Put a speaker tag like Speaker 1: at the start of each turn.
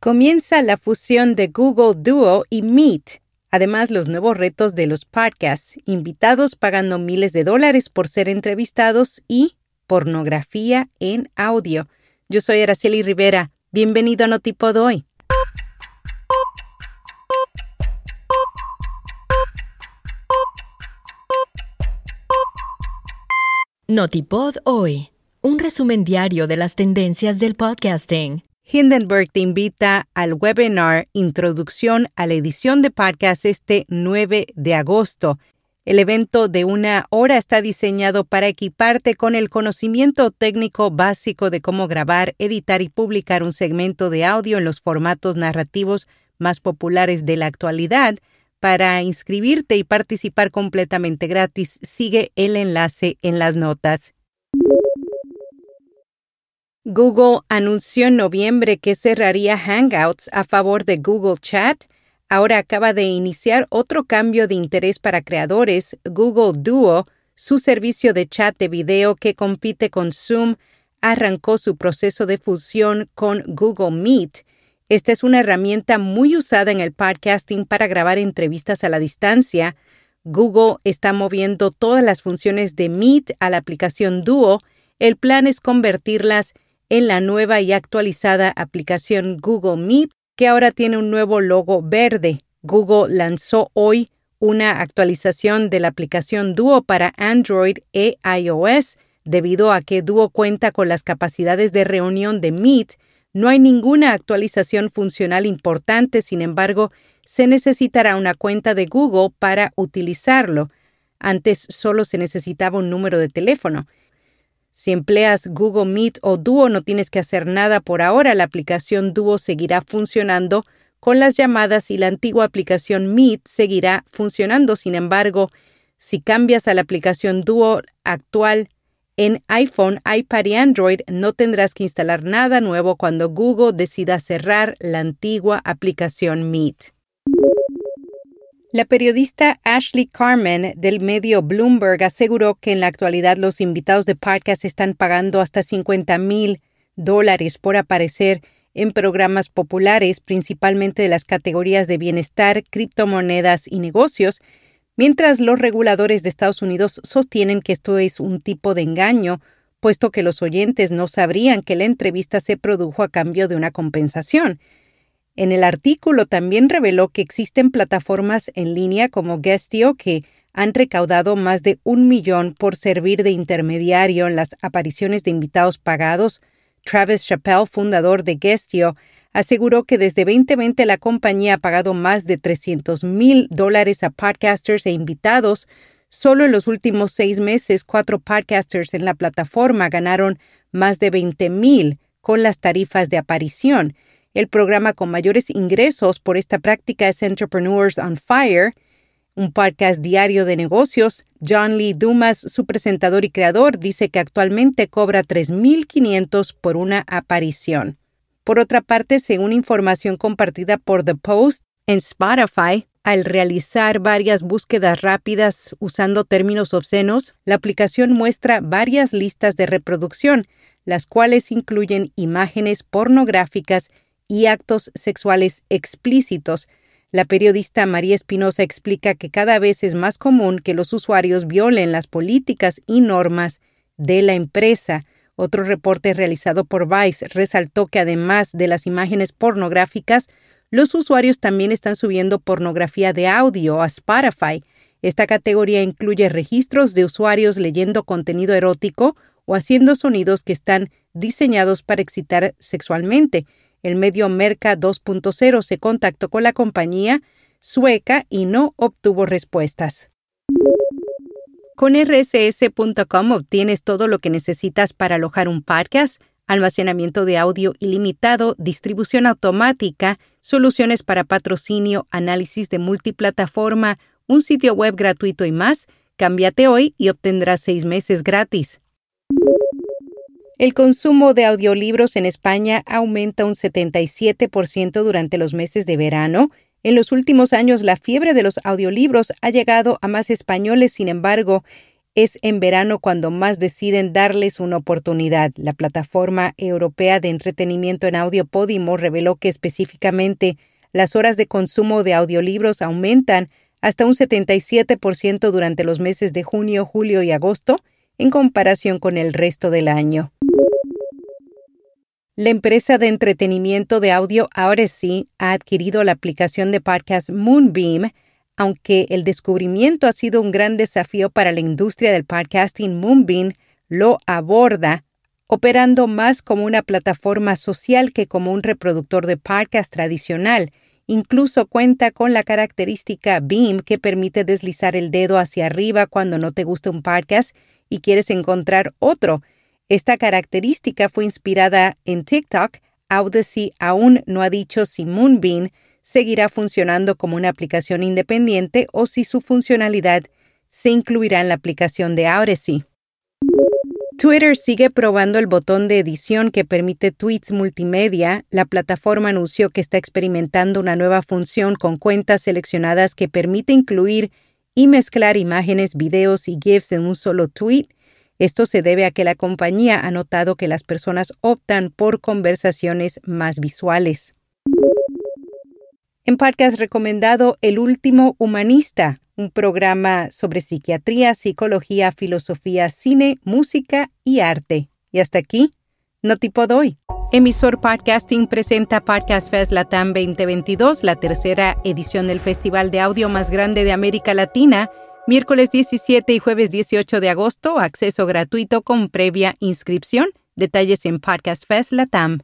Speaker 1: Comienza la fusión de Google Duo y Meet. Además, los nuevos retos de los podcasts, invitados pagando miles de dólares por ser entrevistados y pornografía en audio. Yo soy Araceli Rivera. Bienvenido a Notipod hoy.
Speaker 2: Notipod hoy. Un resumen diario de las tendencias del podcasting.
Speaker 1: Hindenburg te invita al webinar Introducción a la edición de podcast este 9 de agosto. El evento de una hora está diseñado para equiparte con el conocimiento técnico básico de cómo grabar, editar y publicar un segmento de audio en los formatos narrativos más populares de la actualidad. Para inscribirte y participar completamente gratis, sigue el enlace en las notas. Google anunció en noviembre que cerraría Hangouts a favor de Google Chat. Ahora acaba de iniciar otro cambio de interés para creadores. Google Duo, su servicio de chat de video que compite con Zoom, arrancó su proceso de fusión con Google Meet. Esta es una herramienta muy usada en el podcasting para grabar entrevistas a la distancia. Google está moviendo todas las funciones de Meet a la aplicación Duo. El plan es convertirlas en la nueva y actualizada aplicación Google Meet, que ahora tiene un nuevo logo verde. Google lanzó hoy una actualización de la aplicación Duo para Android e iOS. Debido a que Duo cuenta con las capacidades de reunión de Meet, no hay ninguna actualización funcional importante, sin embargo, se necesitará una cuenta de Google para utilizarlo. Antes solo se necesitaba un número de teléfono. Si empleas Google Meet o Duo no tienes que hacer nada por ahora. La aplicación Duo seguirá funcionando con las llamadas y la antigua aplicación Meet seguirá funcionando. Sin embargo, si cambias a la aplicación Duo actual en iPhone, iPad y Android, no tendrás que instalar nada nuevo cuando Google decida cerrar la antigua aplicación Meet. La periodista Ashley Carmen del medio Bloomberg aseguró que en la actualidad los invitados de podcast están pagando hasta 50 mil dólares por aparecer en programas populares, principalmente de las categorías de bienestar, criptomonedas y negocios, mientras los reguladores de Estados Unidos sostienen que esto es un tipo de engaño, puesto que los oyentes no sabrían que la entrevista se produjo a cambio de una compensación. En el artículo también reveló que existen plataformas en línea como Guestio que han recaudado más de un millón por servir de intermediario en las apariciones de invitados pagados. Travis Chappelle, fundador de Guestio, aseguró que desde 2020 la compañía ha pagado más de 300 mil dólares a podcasters e invitados. Solo en los últimos seis meses, cuatro podcasters en la plataforma ganaron más de 20 mil con las tarifas de aparición. El programa con mayores ingresos por esta práctica es Entrepreneurs on Fire, un podcast diario de negocios. John Lee Dumas, su presentador y creador, dice que actualmente cobra 3.500 por una aparición. Por otra parte, según información compartida por The Post, en Spotify, al realizar varias búsquedas rápidas usando términos obscenos, la aplicación muestra varias listas de reproducción, las cuales incluyen imágenes pornográficas y actos sexuales explícitos. La periodista María Espinosa explica que cada vez es más común que los usuarios violen las políticas y normas de la empresa. Otro reporte realizado por Vice resaltó que además de las imágenes pornográficas, los usuarios también están subiendo pornografía de audio a Spotify. Esta categoría incluye registros de usuarios leyendo contenido erótico o haciendo sonidos que están diseñados para excitar sexualmente. El medio Merca 2.0 se contactó con la compañía sueca y no obtuvo respuestas. Con rss.com obtienes todo lo que necesitas para alojar un podcast, almacenamiento de audio ilimitado, distribución automática, soluciones para patrocinio, análisis de multiplataforma, un sitio web gratuito y más. Cámbiate hoy y obtendrás seis meses gratis. El consumo de audiolibros en España aumenta un 77% durante los meses de verano. En los últimos años, la fiebre de los audiolibros ha llegado a más españoles, sin embargo, es en verano cuando más deciden darles una oportunidad. La plataforma europea de entretenimiento en audio Podimo reveló que específicamente las horas de consumo de audiolibros aumentan hasta un 77% durante los meses de junio, julio y agosto en comparación con el resto del año. La empresa de entretenimiento de audio sí ha adquirido la aplicación de podcast Moonbeam, aunque el descubrimiento ha sido un gran desafío para la industria del podcasting, Moonbeam lo aborda operando más como una plataforma social que como un reproductor de podcast tradicional. Incluso cuenta con la característica Beam que permite deslizar el dedo hacia arriba cuando no te gusta un podcast y quieres encontrar otro. Esta característica fue inspirada en TikTok. Audacy aún no ha dicho si Moonbeam seguirá funcionando como una aplicación independiente o si su funcionalidad se incluirá en la aplicación de Audacy. Twitter sigue probando el botón de edición que permite tweets multimedia. La plataforma anunció que está experimentando una nueva función con cuentas seleccionadas que permite incluir y mezclar imágenes, videos y GIFs en un solo tweet. Esto se debe a que la compañía ha notado que las personas optan por conversaciones más visuales. En podcast recomendado El último humanista, un programa sobre psiquiatría, psicología, filosofía, cine, música y arte. Y hasta aquí, no tipo doy. Emisor Podcasting presenta Podcast Fest Latam 2022, la tercera edición del festival de audio más grande de América Latina, miércoles 17 y jueves 18 de agosto, acceso gratuito con previa inscripción. Detalles en Podcast Fest Latam.